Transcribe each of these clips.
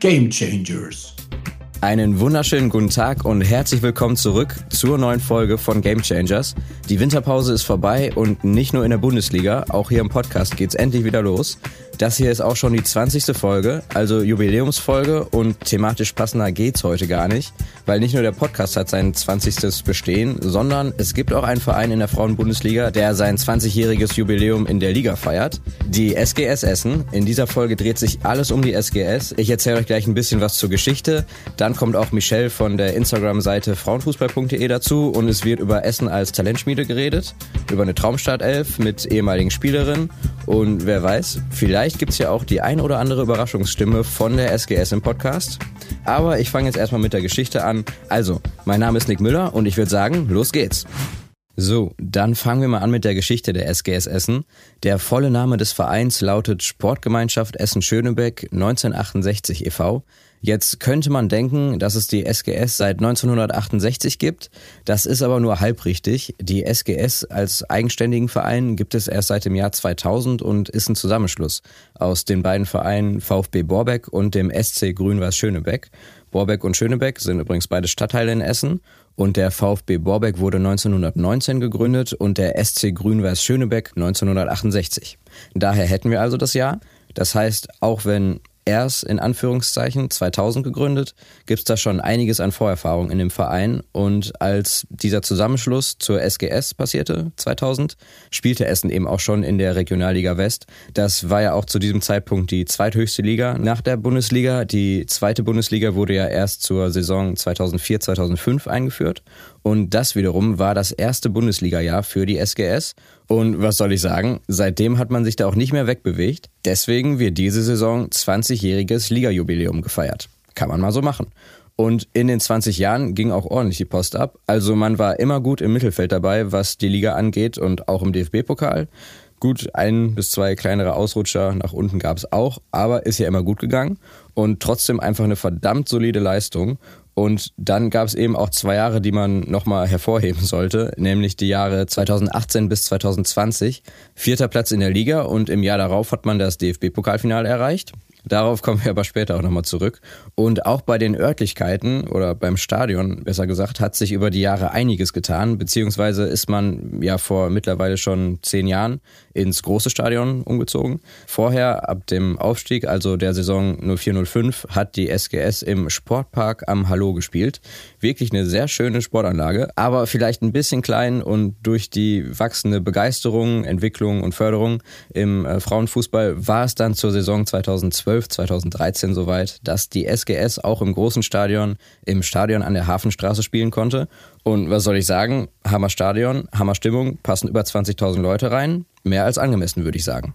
Game Changers. Einen wunderschönen guten Tag und herzlich willkommen zurück zur neuen Folge von Game Changers. Die Winterpause ist vorbei und nicht nur in der Bundesliga, auch hier im Podcast geht's endlich wieder los. Das hier ist auch schon die 20. Folge, also Jubiläumsfolge und thematisch passender geht's heute gar nicht, weil nicht nur der Podcast hat sein 20. Bestehen, sondern es gibt auch einen Verein in der Frauenbundesliga, der sein 20-jähriges Jubiläum in der Liga feiert. Die SGS Essen. In dieser Folge dreht sich alles um die SGS. Ich erzähle euch gleich ein bisschen was zur Geschichte. Dann kommt auch Michelle von der Instagram-Seite frauenfußball.de dazu und es wird über Essen als Talentschmiede geredet, über eine Traumstartelf mit ehemaligen Spielerinnen und wer weiß, vielleicht gibt's ja auch die ein oder andere Überraschungsstimme von der SGS im Podcast. Aber ich fange jetzt erstmal mit der Geschichte an. Also, mein Name ist Nick Müller und ich würde sagen, los geht's. So, dann fangen wir mal an mit der Geschichte der SGS Essen. Der volle Name des Vereins lautet Sportgemeinschaft Essen-Schönebeck 1968 e.V. Jetzt könnte man denken, dass es die SGS seit 1968 gibt. Das ist aber nur halb richtig. Die SGS als eigenständigen Verein gibt es erst seit dem Jahr 2000 und ist ein Zusammenschluss aus den beiden Vereinen VfB Borbeck und dem SC Grün-Weiß Schönebeck. Borbeck und Schönebeck sind übrigens beide Stadtteile in Essen und der VfB Borbeck wurde 1919 gegründet und der SC Grün-Weiß Schönebeck 1968. Daher hätten wir also das Jahr. Das heißt, auch wenn erst in Anführungszeichen 2000 gegründet, gibt es da schon einiges an Vorerfahrung in dem Verein. Und als dieser Zusammenschluss zur SGS passierte, 2000, spielte Essen eben auch schon in der Regionalliga West. Das war ja auch zu diesem Zeitpunkt die zweithöchste Liga nach der Bundesliga. Die zweite Bundesliga wurde ja erst zur Saison 2004, 2005 eingeführt. Und das wiederum war das erste Bundesliga-Jahr für die SGS. Und was soll ich sagen? Seitdem hat man sich da auch nicht mehr wegbewegt. Deswegen wird diese Saison 20-jähriges Liga-Jubiläum gefeiert. Kann man mal so machen. Und in den 20 Jahren ging auch ordentlich die Post ab. Also man war immer gut im Mittelfeld dabei, was die Liga angeht und auch im DFB-Pokal. Gut, ein bis zwei kleinere Ausrutscher nach unten gab es auch, aber ist ja immer gut gegangen und trotzdem einfach eine verdammt solide Leistung. Und dann gab es eben auch zwei Jahre, die man nochmal hervorheben sollte, nämlich die Jahre 2018 bis 2020. Vierter Platz in der Liga und im Jahr darauf hat man das DFB-Pokalfinale erreicht. Darauf kommen wir aber später auch nochmal zurück. Und auch bei den Örtlichkeiten oder beim Stadion, besser gesagt, hat sich über die Jahre einiges getan, beziehungsweise ist man ja vor mittlerweile schon zehn Jahren ins große Stadion umgezogen. Vorher, ab dem Aufstieg, also der Saison 0405, hat die SGS im Sportpark am Hallo gespielt. Wirklich eine sehr schöne Sportanlage, aber vielleicht ein bisschen klein und durch die wachsende Begeisterung, Entwicklung und Förderung im äh, Frauenfußball war es dann zur Saison 2012, 2013 soweit, dass die SGS auch im großen Stadion, im Stadion an der Hafenstraße spielen konnte. Und was soll ich sagen? Hammer Stadion, Hammer Stimmung, passen über 20.000 Leute rein. Mehr als angemessen, würde ich sagen.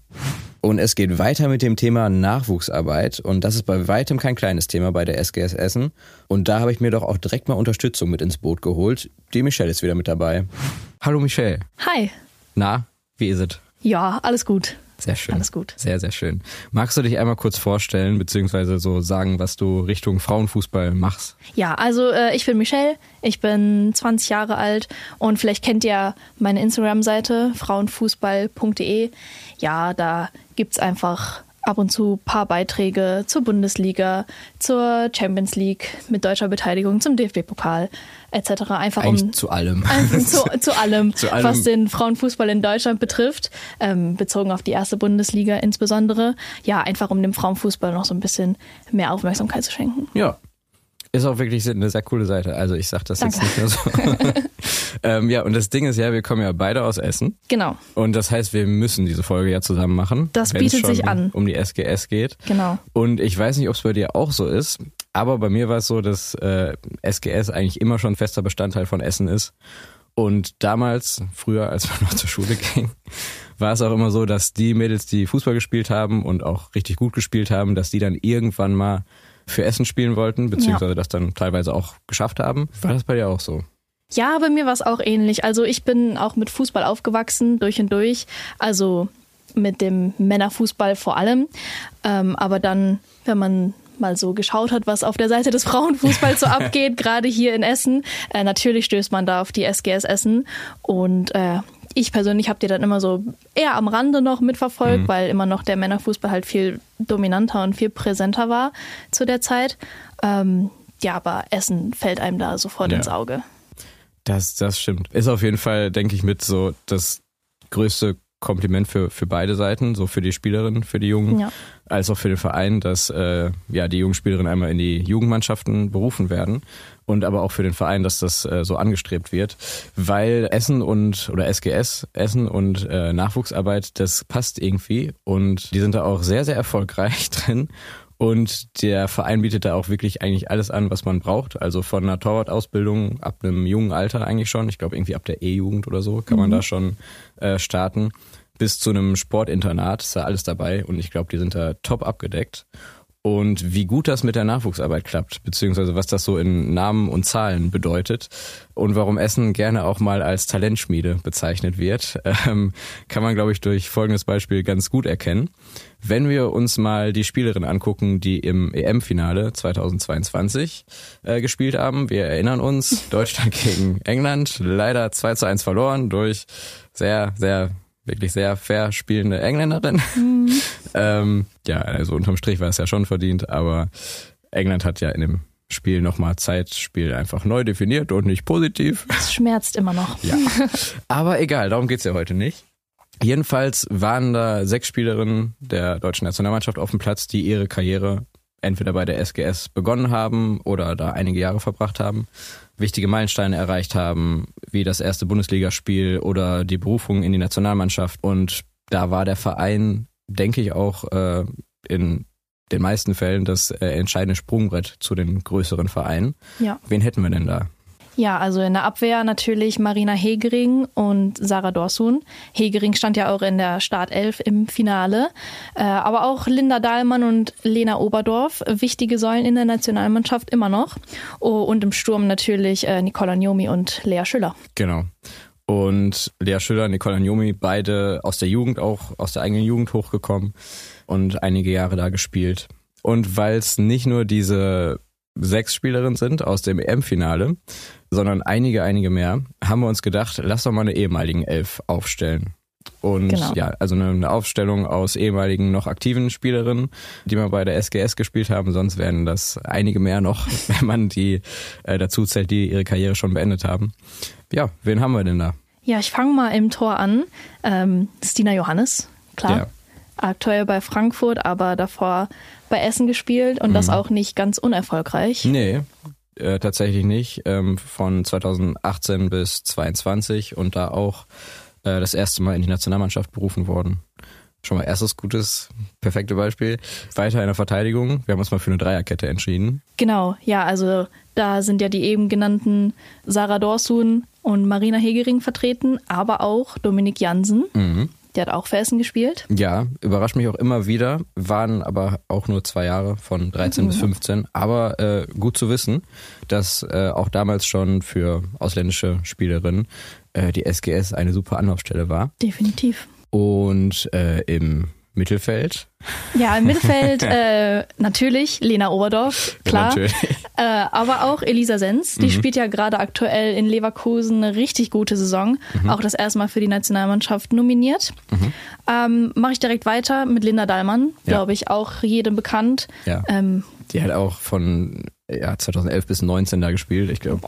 Und es geht weiter mit dem Thema Nachwuchsarbeit. Und das ist bei weitem kein kleines Thema bei der SGS Essen. Und da habe ich mir doch auch direkt mal Unterstützung mit ins Boot geholt. Die Michelle ist wieder mit dabei. Hallo Michelle. Hi. Na, wie ist es? Ja, alles gut. Sehr schön. Alles gut. Sehr, sehr schön. Magst du dich einmal kurz vorstellen, beziehungsweise so sagen, was du Richtung Frauenfußball machst? Ja, also äh, ich bin Michelle, ich bin 20 Jahre alt und vielleicht kennt ihr meine Instagram-Seite frauenfußball.de. Ja, da gibt's einfach ab und zu paar Beiträge zur Bundesliga, zur Champions League mit deutscher Beteiligung, zum DFB-Pokal etc. Einfach Eigentlich um zu allem. Zu, zu, allem, Zu allem. was den Frauenfußball in Deutschland betrifft, ähm, bezogen auf die erste Bundesliga insbesondere. Ja, einfach um dem Frauenfußball noch so ein bisschen mehr Aufmerksamkeit zu schenken. Ja. Ist auch wirklich eine sehr coole Seite. Also ich sag das Danke. jetzt nicht nur so. ähm, ja, und das Ding ist ja, wir kommen ja beide aus Essen. Genau, Und das heißt, wir müssen diese Folge ja zusammen machen. Das bietet sich an. Um die SGS geht. genau. Und ich weiß nicht, ob es bei dir auch so ist, aber bei mir war es so, dass äh, SGS eigentlich immer schon fester Bestandteil von Essen ist. Und damals, früher, als man noch zur Schule ging, war es auch immer so, dass die Mädels, die Fußball gespielt haben und auch richtig gut gespielt haben, dass die dann irgendwann mal für Essen spielen wollten, beziehungsweise das dann teilweise auch geschafft haben. War das bei dir auch so? Ja, bei mir war es auch ähnlich. Also ich bin auch mit Fußball aufgewachsen, durch und durch. Also mit dem Männerfußball vor allem. Ähm, aber dann, wenn man mal so geschaut hat, was auf der Seite des Frauenfußballs so abgeht, gerade hier in Essen, äh, natürlich stößt man da auf die SGS Essen. Und äh, ich persönlich habe die dann immer so eher am Rande noch mitverfolgt, Mhm. weil immer noch der Männerfußball halt viel dominanter und viel präsenter war zu der Zeit. Ähm, ja, aber Essen fällt einem da sofort Ja. ins Auge. Das, das stimmt. Ist auf jeden Fall, denke ich, mit so das größte Kompliment für, für beide Seiten, so für die Spielerin, für die Jungen, Ja. als auch für den Verein, dass äh, ja die jungen Spielerinnen einmal in die Jugendmannschaften berufen werden und aber auch für den Verein, dass das äh, so angestrebt wird, weil Essen und oder SGS Essen und äh, Nachwuchsarbeit, das passt irgendwie und die sind da auch sehr sehr erfolgreich drin. Und der Verein bietet da auch wirklich eigentlich alles an, was man braucht. Also von einer Torwart-Ausbildung ab einem jungen Alter eigentlich schon. Ich glaube irgendwie ab der E-Jugend oder so kann man da schon äh, starten. Bis zu einem Sportinternat ist da alles dabei. Und ich glaube, die sind da top abgedeckt. Und wie gut das mit der Nachwuchsarbeit klappt, beziehungsweise was das so in Namen und Zahlen bedeutet und warum Essen gerne auch mal als Talentschmiede bezeichnet wird, ähm, kann man, glaube ich, durch folgendes Beispiel ganz gut erkennen. Wenn wir uns mal die Spielerin angucken, die im EM-Finale 2022 äh, gespielt haben, wir erinnern uns, Deutschland gegen England, leider 2 zu 1 verloren durch sehr, sehr wirklich sehr fair spielende Engländerin. ähm, ja, also unterm Strich war es ja schon verdient, aber England hat ja in dem Spiel nochmal Zeitspiel einfach neu definiert und nicht positiv. Es schmerzt immer noch. Ja. Aber egal, darum geht's ja heute nicht. Jedenfalls waren da sechs Spielerinnen der deutschen Nationalmannschaft auf dem Platz, die ihre Karriere entweder bei der SGS begonnen haben oder da einige Jahre verbracht haben, wichtige Meilensteine erreicht haben, wie das erste Bundesligaspiel oder die Berufung in die Nationalmannschaft. Und da war der Verein, denke ich, auch äh, in den meisten Fällen das äh, entscheidende Sprungbrett zu den größeren Vereinen. Ja. Wen hätten wir denn da? Ja, also in der Abwehr natürlich Marina Hegering und Sarah Dorsun. Hegering stand ja auch in der Startelf im Finale. Äh, aber auch Linda Dahlmann und Lena Oberdorf, wichtige Säulen in der Nationalmannschaft immer noch. Oh, und im Sturm natürlich äh, Nicola Njomi und Lea Schüller. Genau. Und Lea Schüller, Nicola Njomi, beide aus der Jugend auch, aus der eigenen Jugend hochgekommen und einige Jahre da gespielt. Und weil es nicht nur diese sechs Spielerinnen sind aus dem EM-Finale, sondern einige, einige mehr, haben wir uns gedacht, lass doch mal eine ehemaligen Elf aufstellen. Und Genau. ja, also eine, eine Aufstellung aus ehemaligen noch aktiven Spielerinnen, die mal bei der SGS gespielt haben. Sonst wären das einige mehr noch, wenn man die äh, dazu zählt, die ihre Karriere schon beendet haben. Ja, wen haben wir denn da? Ja, ich fange mal im Tor an. Ähm, Stina Johannes, klar. Ja. Aktuell bei Frankfurt, aber davor bei Essen gespielt und das auch nicht ganz unerfolgreich. Nee, äh, tatsächlich nicht. Ähm, von 2018 bis 22 und da auch äh, das erste Mal in die Nationalmannschaft berufen worden. Schon mal erstes gutes, perfekte Beispiel. Weiter in der Verteidigung. Wir haben uns mal für eine Dreierkette entschieden. Genau, ja, also da sind ja die eben genannten Sarah Dorsun und Marina Hegering vertreten, aber auch Dominik Jansen. Der hat auch für Essen gespielt. Ja, überrascht mich auch immer wieder. Waren aber auch nur zwei Jahre von 13 bis 15. Aber äh, gut zu wissen, dass äh, auch damals schon für ausländische Spielerinnen äh, die SGS eine super Anlaufstelle war. Definitiv. Und äh, im Mittelfeld. Ja, im Mittelfeld äh, natürlich Lena Oberdorf, klar. Natürlich. Äh, aber auch Elisa Sens, die spielt ja gerade aktuell in Leverkusen eine richtig gute Saison. Auch das erste Mal für die Nationalmannschaft nominiert. Ähm, Mache ich direkt weiter mit Linda Dahlmann, Ja. glaube ich, auch jedem bekannt. Ja. Ähm, Die hat auch von ja, 2011 bis 19 da gespielt. Ich glaube,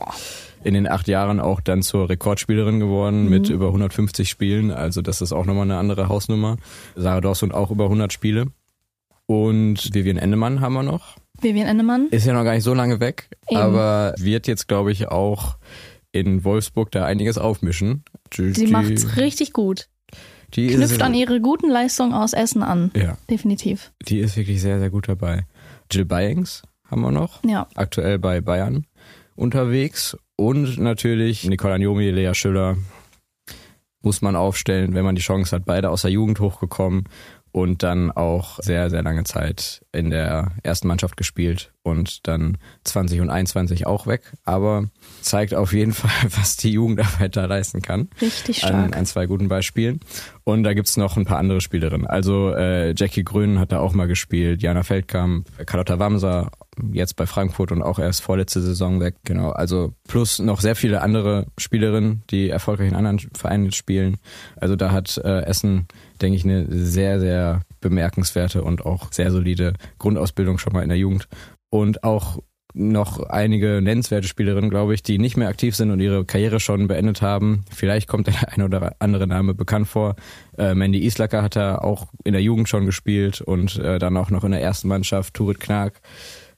in den acht Jahren auch dann zur Rekordspielerin geworden mit über 150 Spielen. Also das ist auch nochmal eine andere Hausnummer. Sarah Dawson auch über 100 Spiele. Und Vivian Endemann haben wir noch. Vivian Ennemann. Ist ja noch gar nicht so lange weg, Eben. aber wird jetzt, glaube ich, auch in Wolfsburg da einiges aufmischen. Die, Sie macht's richtig gut. die Knüpft ist, an ihre guten Leistungen aus Essen an. Ja, Definitiv. die ist wirklich sehr, sehr gut dabei. Jill Byings haben wir noch. Ja. aktuell bei Bayern unterwegs. Und natürlich Nicola Njomi, Lea Schüller muss man aufstellen, wenn man die Chance hat. Beide aus der Jugend hochgekommen und dann auch sehr, sehr lange Zeit in der ersten Mannschaft gespielt und dann 20 und 21 auch weg. Aber zeigt auf jeden Fall, was die Jugendarbeit da leisten kann Richtig an, stark. an zwei guten Beispielen. Und da gibt's noch ein paar andere Spielerinnen. Also äh, Jackie Grün hat da auch mal gespielt, Jana Feldkamp, Carlotta Wamser jetzt bei Frankfurt und auch erst vorletzte Saison weg. Genau, also plus noch sehr viele andere Spielerinnen, die erfolgreich in anderen Vereinen spielen. Also da hat äh, Essen, denke ich, eine sehr, sehr bemerkenswerte und auch sehr solide Grundausbildung schon mal in der Jugend. Und auch noch einige nennenswerte Spielerinnen, glaube ich, die nicht mehr aktiv sind und ihre Karriere schon beendet haben. Vielleicht kommt der ein oder andere Name bekannt vor. Äh, Mandy Islacker hat er auch in der Jugend schon gespielt und äh, dann auch noch in der ersten Mannschaft Turit Knag,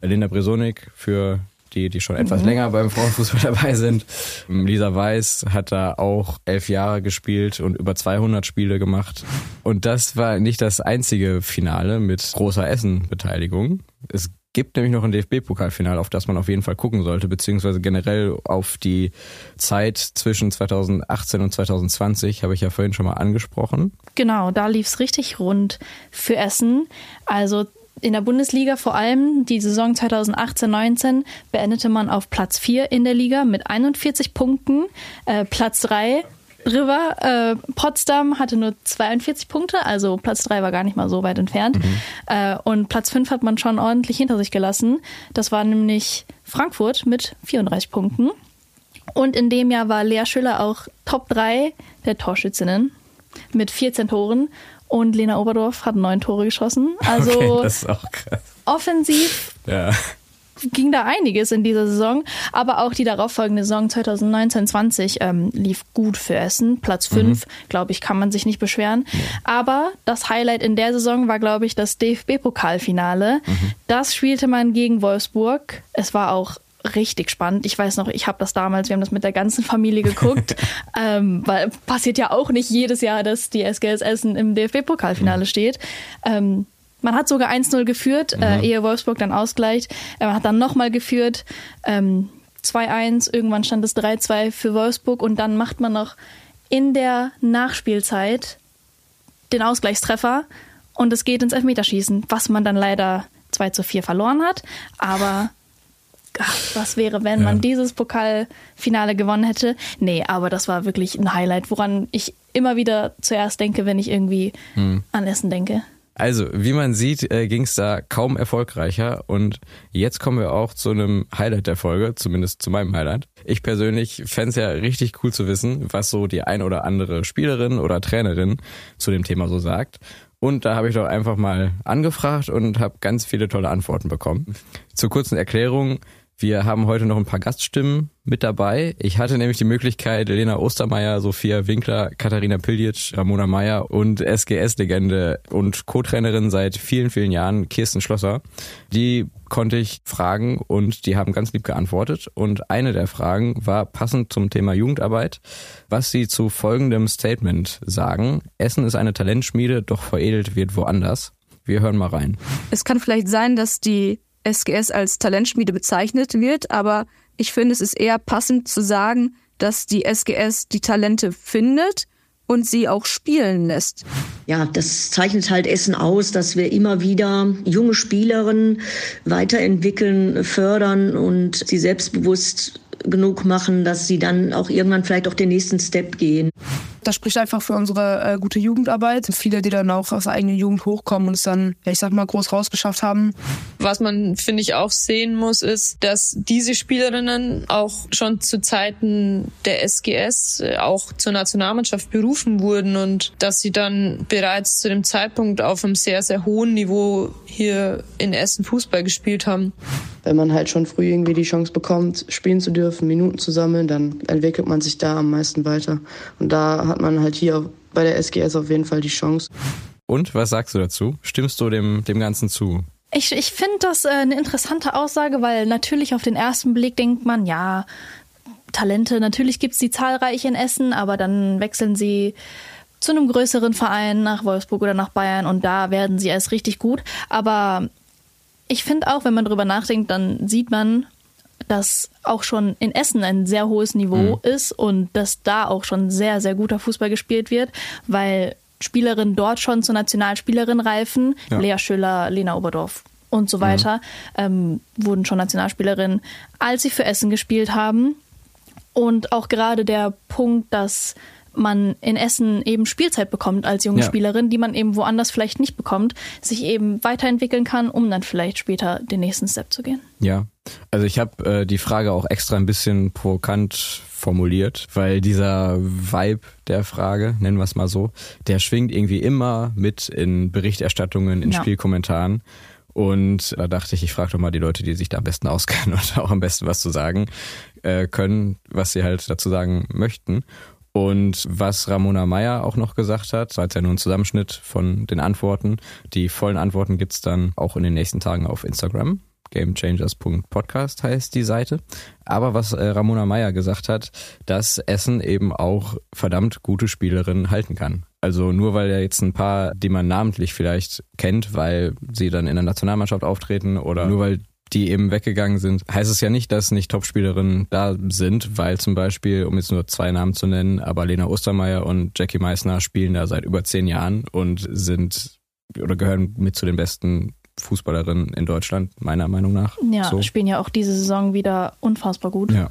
Linda Bresonik für die, die schon etwas mhm. länger beim Frauenfußball dabei sind. Lisa Weiß hat da auch elf Jahre gespielt und über 200 Spiele gemacht. Und das war nicht das einzige Finale mit großer Essen-Beteiligung. Es gibt nämlich noch ein DFB-Pokalfinale, auf das man auf jeden Fall gucken sollte, beziehungsweise generell auf die Zeit zwischen 2018 und 2020, habe ich ja vorhin schon mal angesprochen. Genau, da lief es richtig rund für Essen. Also in der Bundesliga vor allem die Saison 2018-19 beendete man auf Platz 4 in der Liga mit 41 Punkten. Äh, Platz 3 River äh, Potsdam hatte nur 42 Punkte, also Platz 3 war gar nicht mal so weit entfernt. Mhm. Äh, und Platz 5 hat man schon ordentlich hinter sich gelassen. Das war nämlich Frankfurt mit 34 Punkten. Und in dem Jahr war Lea Schüller auch Top 3 der Torschützinnen mit 14 Toren. Und Lena Oberdorf hat neun Tore geschossen. Also okay, das ist auch krass. offensiv ja ging da einiges in dieser Saison, aber auch die darauffolgende Saison 2019-20 ähm, lief gut für Essen. Platz 5, mhm. glaube ich, kann man sich nicht beschweren. Aber das Highlight in der Saison war, glaube ich, das DFB-Pokalfinale. Mhm. Das spielte man gegen Wolfsburg. Es war auch richtig spannend. Ich weiß noch, ich habe das damals, wir haben das mit der ganzen Familie geguckt, ähm, weil passiert ja auch nicht jedes Jahr, dass die SGS Essen im DFB-Pokalfinale mhm. steht. Ähm, man hat sogar 1-0 geführt, äh, mhm. äh, ehe Wolfsburg dann ausgleicht. Äh, man hat dann nochmal geführt, ähm, 2-1, irgendwann stand es 3-2 für Wolfsburg und dann macht man noch in der Nachspielzeit den Ausgleichstreffer und es geht ins Elfmeterschießen, was man dann leider 2 zu 4 verloren hat. Aber ach, was wäre, wenn ja. man dieses Pokalfinale gewonnen hätte? Nee, aber das war wirklich ein Highlight, woran ich immer wieder zuerst denke, wenn ich irgendwie hm. an Essen denke. Also, wie man sieht, äh, ging es da kaum erfolgreicher. Und jetzt kommen wir auch zu einem Highlight der Folge, zumindest zu meinem Highlight. Ich persönlich fände es ja richtig cool zu wissen, was so die ein oder andere Spielerin oder Trainerin zu dem Thema so sagt. Und da habe ich doch einfach mal angefragt und habe ganz viele tolle Antworten bekommen. Zur kurzen Erklärung, wir haben heute noch ein paar Gaststimmen mit dabei. Ich hatte nämlich die Möglichkeit, Lena Ostermeier, Sophia Winkler, Katharina Piljic, Ramona Meyer und SGS-Legende und Co-Trainerin seit vielen, vielen Jahren, Kirsten Schlosser, die konnte ich fragen und die haben ganz lieb geantwortet. Und eine der Fragen war passend zum Thema Jugendarbeit, was sie zu folgendem Statement sagen. Essen ist eine Talentschmiede, doch veredelt wird woanders. Wir hören mal rein. Es kann vielleicht sein, dass die SGS als Talentschmiede bezeichnet wird, aber ich finde, es ist eher passend zu sagen, dass die SGS die Talente findet und sie auch spielen lässt. Ja, das zeichnet halt Essen aus, dass wir immer wieder junge Spielerinnen weiterentwickeln, fördern und sie selbstbewusst genug machen, dass sie dann auch irgendwann vielleicht auch den nächsten Step gehen. Das spricht einfach für unsere äh, gute Jugendarbeit. Viele, die dann auch aus der eigenen Jugend hochkommen und es dann, ja, ich sag mal, groß rausgeschafft haben. Was man, finde ich, auch sehen muss, ist, dass diese Spielerinnen auch schon zu Zeiten der SGS äh, auch zur Nationalmannschaft berufen wurden und dass sie dann bereits zu dem Zeitpunkt auf einem sehr, sehr hohen Niveau hier in Essen Fußball gespielt haben. Wenn man halt schon früh irgendwie die Chance bekommt, spielen zu dürfen, Minuten zu sammeln, dann entwickelt man sich da am meisten weiter. Und da hat man halt hier bei der SGS auf jeden Fall die Chance. Und was sagst du dazu? Stimmst du dem, dem Ganzen zu? Ich, ich finde das äh, eine interessante Aussage, weil natürlich auf den ersten Blick denkt man, ja, Talente, natürlich gibt es die zahlreich in Essen, aber dann wechseln sie zu einem größeren Verein nach Wolfsburg oder nach Bayern und da werden sie erst richtig gut. Aber ich finde auch, wenn man drüber nachdenkt, dann sieht man, dass auch schon in Essen ein sehr hohes Niveau mhm. ist und dass da auch schon sehr, sehr guter Fußball gespielt wird, weil Spielerinnen dort schon zur Nationalspielerin reifen. Ja. Lea Schüller, Lena Oberdorf und so weiter mhm. ähm, wurden schon Nationalspielerinnen, als sie für Essen gespielt haben. Und auch gerade der Punkt, dass man in Essen eben Spielzeit bekommt als junge Ja. Spielerin, die man eben woanders vielleicht nicht bekommt, sich eben weiterentwickeln kann, um dann vielleicht später den nächsten Step zu gehen. Ja, also ich habe äh, die Frage auch extra ein bisschen provokant formuliert, weil dieser Vibe der Frage, nennen wir es mal so, der schwingt irgendwie immer mit in Berichterstattungen, in Ja. Spielkommentaren. Und da dachte ich, ich frage doch mal die Leute, die sich da am besten auskennen und auch am besten was zu sagen äh, können, was sie halt dazu sagen möchten. Und was Ramona Meyer auch noch gesagt hat, war jetzt ja nur ein Zusammenschnitt von den Antworten. Die vollen Antworten gibt's dann auch in den nächsten Tagen auf Instagram. Gamechangers.podcast heißt die Seite. Aber was äh, Ramona Meyer gesagt hat, dass Essen eben auch verdammt gute Spielerinnen halten kann. Also nur weil ja jetzt ein paar, die man namentlich vielleicht kennt, weil sie dann in der Nationalmannschaft auftreten oder nur weil die eben weggegangen sind, heißt es ja nicht, dass nicht Topspielerinnen da sind, weil zum Beispiel, um jetzt nur zwei Namen zu nennen, aber Lena Ostermeier und Jackie Meissner spielen da seit über zehn Jahren und sind oder gehören mit zu den besten Fußballerinnen in Deutschland, meiner Meinung nach. Ja, So. spielen ja auch diese Saison wieder unfassbar gut. Ja.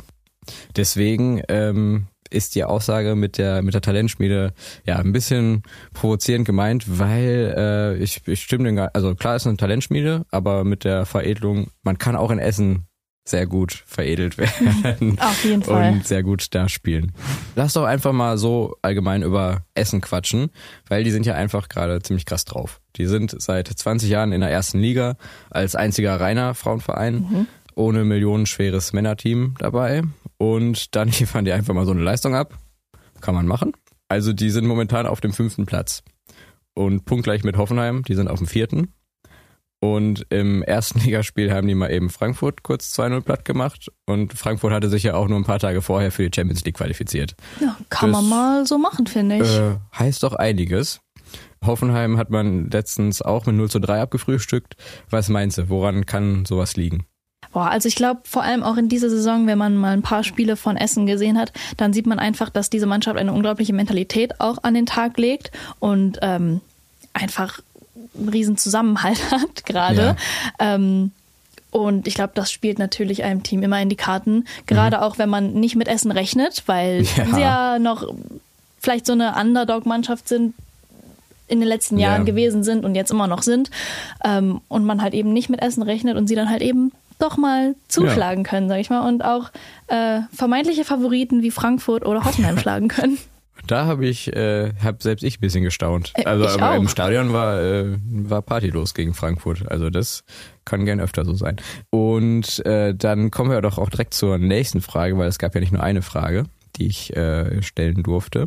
Deswegen ähm, ist die Aussage mit der mit der Talentschmiede ja ein bisschen provozierend gemeint, weil äh, ich, ich stimme den gar, also klar ist eine Talentschmiede, aber mit der Veredelung, man kann auch in Essen sehr gut veredelt werden Auf jeden Fall. und sehr gut da spielen. Lass doch einfach mal so allgemein über Essen quatschen, weil die sind ja einfach gerade ziemlich krass drauf. Die sind seit 20 Jahren in der ersten Liga als einziger reiner Frauenverein, ohne millionenschweres Männerteam dabei. Und dann liefern die einfach mal so eine Leistung ab. Kann man machen. Also die sind momentan auf dem fünften Platz. Und punktgleich mit Hoffenheim, die sind auf dem vierten. Und im ersten Ligaspiel haben die mal eben Frankfurt kurz 2-0 platt gemacht. Und Frankfurt hatte sich ja auch nur ein paar Tage vorher für die Champions League qualifiziert. Ja, kann Das- man mal so machen, finde ich. Äh, heißt doch einiges. Hoffenheim hat man letztens auch mit 0 zu 3 abgefrühstückt. Was meinst du, woran kann sowas liegen? Boah, also ich glaube, vor allem auch in dieser Saison, wenn man mal ein paar Spiele von Essen gesehen hat, dann sieht man einfach, dass diese Mannschaft eine unglaubliche Mentalität auch an den Tag legt und ähm, einfach einen riesen Zusammenhalt hat gerade. Ähm, und ich glaube, das spielt natürlich einem Team immer in die Karten. Gerade auch, wenn man nicht mit Essen rechnet, weil Ja. sie ja noch vielleicht so eine Underdog-Mannschaft sind, in den letzten Jahren Ja. gewesen sind und jetzt immer noch sind. Ähm, und man halt eben nicht mit Essen rechnet und sie dann halt eben doch mal zuschlagen können, sag ich mal. Und auch äh, vermeintliche Favoriten wie Frankfurt oder Hoffenheim schlagen können. Da habe ich, äh, hab selbst ich ein bisschen gestaunt. Äh, Also ich aber im auch. Stadion war, äh, war Party los gegen Frankfurt. Also das kann gern öfter so sein. Und äh, dann kommen wir doch auch direkt zur nächsten Frage, weil es gab ja nicht nur eine Frage, die ich äh, stellen durfte.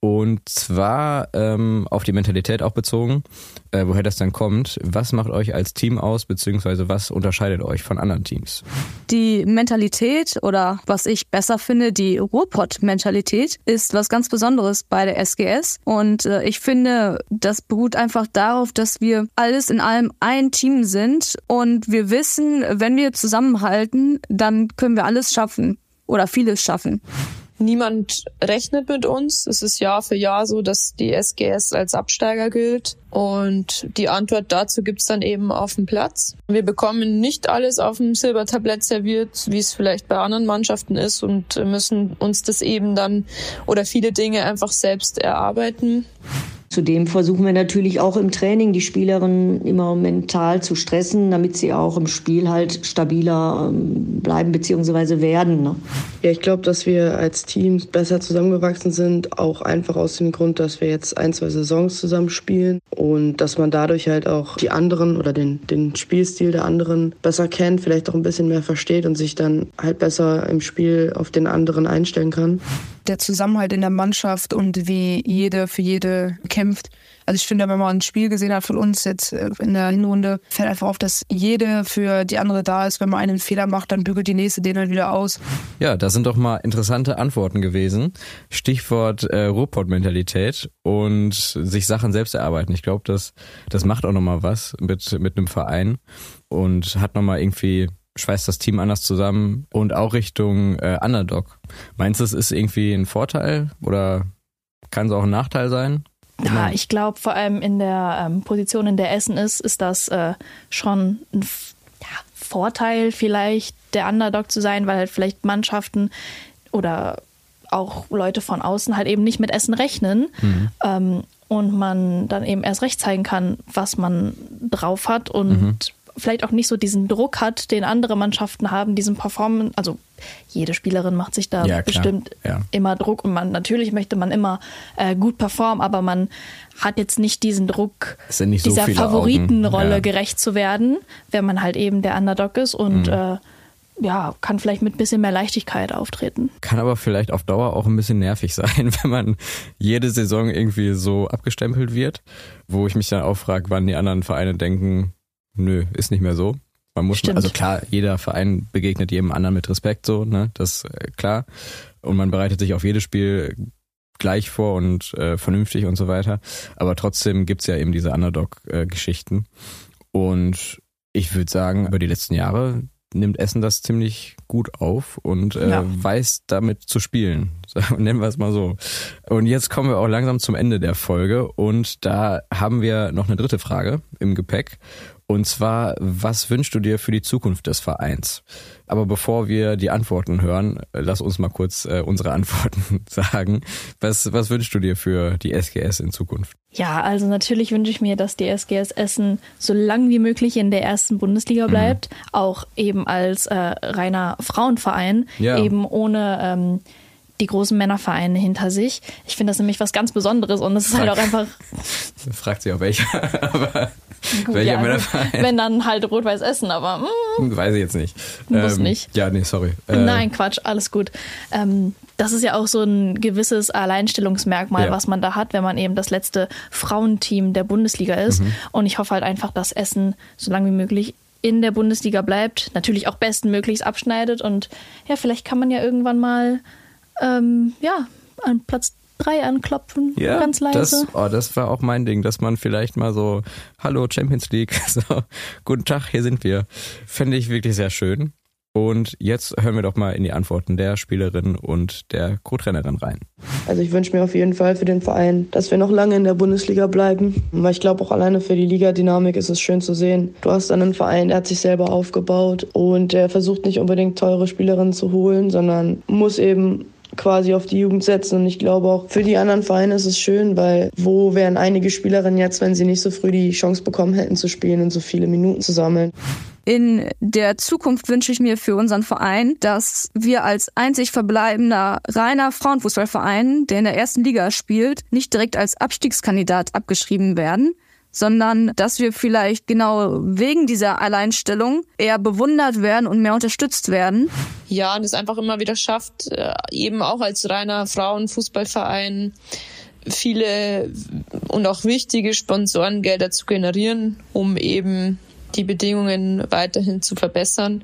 Und zwar ähm, auf die Mentalität auch bezogen, äh, woher das dann kommt. Was macht euch als Team aus, beziehungsweise was unterscheidet euch von anderen Teams? Die Mentalität oder was ich besser finde, die Ruhrpott-Mentalität ist was ganz Besonderes bei der SGS. Und äh, ich finde, das beruht einfach darauf, dass wir alles in allem ein Team sind und wir wissen, wenn wir zusammenhalten, dann können wir alles schaffen oder vieles schaffen. Niemand rechnet mit uns. Es ist Jahr für Jahr so, dass die SGS als Absteiger gilt. Und die Antwort dazu gibt's dann eben auf dem Platz. Wir bekommen nicht alles auf dem Silbertablett serviert, wie es vielleicht bei anderen Mannschaften ist und müssen uns das eben dann oder viele Dinge einfach selbst erarbeiten. Zudem versuchen wir natürlich auch im Training die Spielerinnen immer mental zu stressen, damit sie auch im Spiel halt stabiler ähm, bleiben bzw. werden. Ne? Ja, ich glaube, dass wir als Team besser zusammengewachsen sind, auch einfach aus dem Grund, dass wir jetzt ein, zwei Saisons zusammen spielen und dass man dadurch halt auch die anderen oder den, den Spielstil der anderen besser kennt, vielleicht auch ein bisschen mehr versteht und sich dann halt besser im Spiel auf den anderen einstellen kann. Der Zusammenhalt in der Mannschaft und wie jede für jede kämpft. Also ich finde, wenn man ein Spiel gesehen hat von uns jetzt äh, in der Hinrunde, fällt einfach auf, dass jede für die andere da ist. Wenn man einen Fehler macht, dann bügelt die nächste den dann wieder aus. Ja, das sind doch mal interessante Antworten gewesen. Stichwort äh, Ruhrpott-Mentalität und sich Sachen selbst erarbeiten. Ich glaube, das, das macht auch nochmal was mit, mit einem Verein und hat nochmal irgendwie, schweißt das Team anders zusammen und auch Richtung äh, Underdog. Meinst du, es ist irgendwie ein Vorteil oder kann es auch ein Nachteil sein? Ja, ich glaube, vor allem in der ähm, Position, in der Essen ist, ist das äh, schon ein ja, Vorteil, vielleicht der Underdog zu sein, weil halt vielleicht Mannschaften oder auch Leute von außen halt eben nicht mit Essen rechnen. Mhm. Ähm, und man dann eben erst recht zeigen kann, was man drauf hat und mhm. Vielleicht auch nicht so diesen Druck hat, den andere Mannschaften haben, diesen Performance, also jede Spielerin macht sich da ja, bestimmt ja. immer Druck und man natürlich möchte man immer äh, gut performen, aber man hat jetzt nicht diesen Druck, nicht dieser so Favoritenrolle ja. gerecht zu werden, wenn man halt eben der Underdog ist und mhm. äh, ja, kann vielleicht mit ein bisschen mehr Leichtigkeit auftreten. Kann aber vielleicht auf Dauer auch ein bisschen nervig sein, wenn man jede Saison irgendwie so abgestempelt wird, wo ich mich dann auch frage, wann die anderen Vereine denken, nö, ist nicht mehr so. Man muss, Stimmt. also klar, jeder Verein begegnet jedem anderen mit Respekt, so, ne, das äh, klar. Und man bereitet sich auf jedes Spiel gleich vor und äh, vernünftig und so weiter. Aber trotzdem gibt's ja eben diese Underdog-Geschichten. Und ich würde sagen, über die letzten Jahre nimmt Essen das ziemlich gut auf und äh, ja. weiß damit zu spielen. Nennen wir es mal so. Und jetzt kommen wir auch langsam zum Ende der Folge und da haben wir noch eine dritte Frage im Gepäck. Und zwar, was wünschst du dir für die Zukunft des Vereins? Aber bevor wir die Antworten hören, lass uns mal kurz äh, unsere Antworten sagen. Was, was wünschst du dir für die SGS in Zukunft? Ja, also natürlich wünsche ich mir, dass die SGS Essen so lang wie möglich in der ersten Bundesliga mhm. bleibt, mhm. auch eben als äh, reiner Frauenverein, ja. eben ohne ähm, die großen Männervereine hinter sich. Ich finde das nämlich was ganz Besonderes und es ist halt auch einfach. Fragt sie auch welcher, aber Gut, welcher ja, Männerverein? Wenn dann halt Rot-Weiß Essen, aber. Mm, Weiß ich jetzt nicht. Muss ähm, nicht. Ja, nee, sorry. Äh, Nein, Quatsch, alles gut. Ähm, das ist ja auch so ein gewisses Alleinstellungsmerkmal, ja. was man da hat, wenn man eben das letzte Frauenteam der Bundesliga ist. Mhm. Und ich hoffe halt einfach, dass Essen so lange wie möglich in der Bundesliga bleibt, natürlich auch bestmöglichst abschneidet und ja, vielleicht kann man ja irgendwann mal ähm, ja, an Platz drei anklopfen, ja, ganz leise. Das, oh, das war auch mein Ding, dass man vielleicht mal so, hallo Champions League, so, guten Tag, hier sind wir. Fände ich wirklich sehr schön. Und jetzt hören wir doch mal in die Antworten der Spielerin und der Co-Trainerin rein. Also ich wünsche mir auf jeden Fall für den Verein, dass wir noch lange in der Bundesliga bleiben. Weil ich glaube auch alleine für die Liga-Dynamik ist es schön zu sehen. Du hast dann einen Verein, der hat sich selber aufgebaut und der versucht nicht unbedingt teure Spielerinnen zu holen, sondern muss eben quasi auf die Jugend setzen. Und ich glaube auch für die anderen Vereine ist es schön, weil wo wären einige Spielerinnen jetzt, wenn sie nicht so früh die Chance bekommen hätten zu spielen und so viele Minuten zu sammeln. In der Zukunft wünsche ich mir für unseren Verein, dass wir als einzig verbleibender reiner Frauenfußballverein, der in der ersten Liga spielt, nicht direkt als Abstiegskandidat abgeschrieben werden, sondern dass wir vielleicht genau wegen dieser Alleinstellung eher bewundert werden und mehr unterstützt werden. Ja, und es einfach immer wieder schafft, äh, eben auch als reiner Frauenfußballverein viele und auch wichtige Sponsorengelder zu generieren, um eben die Bedingungen weiterhin zu verbessern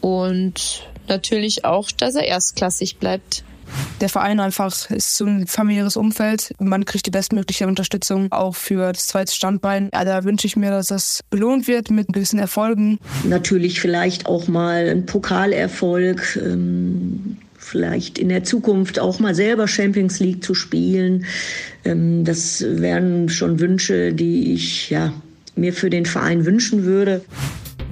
und natürlich auch, dass er erstklassig bleibt der Verein einfach ist so ein familiäres Umfeld. Man kriegt die bestmögliche Unterstützung auch für das zweite Standbein. Ja, da wünsche ich mir, dass das belohnt wird mit gewissen Erfolgen. Natürlich vielleicht auch mal ein Pokalerfolg. Ähm vielleicht in der Zukunft auch mal selber Champions League zu spielen. Ähm, das wären schon Wünsche, die ich ja, mir für den Verein wünschen würde.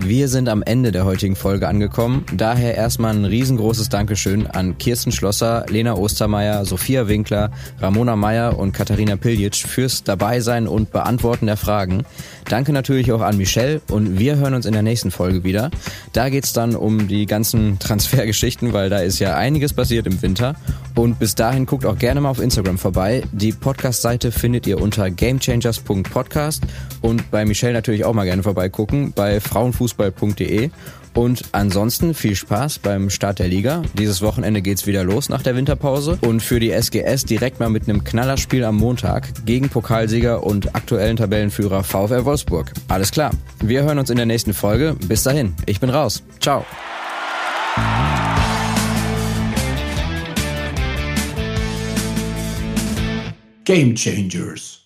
Wir sind am Ende der heutigen Folge angekommen. Daher erstmal ein riesengroßes Dankeschön an Kirsten Schlosser, Lena Ostermeier, Sophia Winkler, Ramona Meyer und Katharina Piljic fürs Dabeisein und Beantworten der Fragen. Danke natürlich auch an Michelle und wir hören uns in der nächsten Folge wieder. Da geht's dann um die ganzen Transfergeschichten, weil da ist ja einiges passiert im Winter. Und bis dahin guckt auch gerne mal auf Instagram vorbei. Die Podcast-Seite findet ihr unter gamechangers.podcast und bei Michelle natürlich auch mal gerne vorbeigucken bei frauenfußball.de. Und ansonsten viel Spaß beim Start der Liga. Dieses Wochenende geht's wieder los nach der Winterpause. Und für die SGS direkt mal mit einem Knallerspiel am Montag gegen Pokalsieger und aktuellen Tabellenführer VfL Wolfsburg. Alles klar. Wir hören uns in der nächsten Folge. Bis dahin. Ich bin raus. Ciao. Game Changers